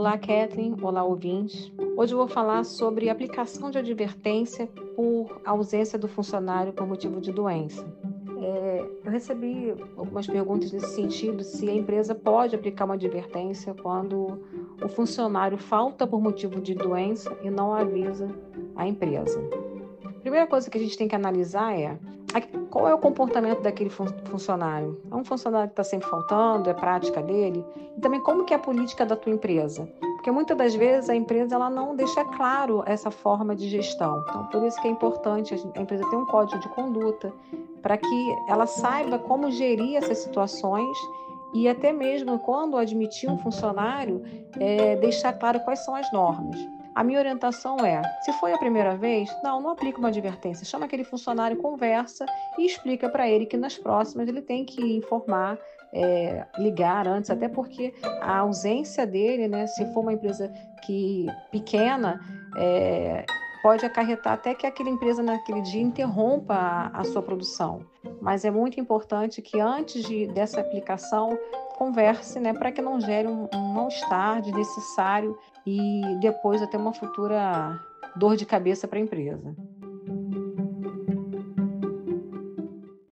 Olá, Kathleen. Olá, ouvintes. Hoje eu vou falar sobre aplicação de advertência por ausência do funcionário por motivo de doença. É, eu recebi algumas perguntas nesse sentido, se a empresa pode aplicar uma advertência quando o funcionário falta por motivo de doença e não avisa a empresa. A primeira coisa que a gente tem que analisar é qual é o comportamento daquele funcionário? É um funcionário que está sempre faltando? É prática dele? E também como que é a política da tua empresa? Porque muitas das vezes a empresa ela não deixa claro essa forma de gestão. Então, por isso que é importante a empresa ter um código de conduta para que ela saiba como gerir essas situações e até mesmo quando admitir um funcionário, é, deixar claro quais são as normas. A minha orientação é: se foi a primeira vez, não, não aplica uma advertência. Chama aquele funcionário, conversa e explica para ele que nas próximas ele tem que informar, é, ligar antes, até porque a ausência dele, né, se for uma empresa que pequena, é, pode acarretar até que aquela empresa naquele dia interrompa a, a sua produção. Mas é muito importante que antes de, dessa aplicação converse, né, para que não gere um, um mal-estar desnecessário e depois até uma futura dor de cabeça para a empresa.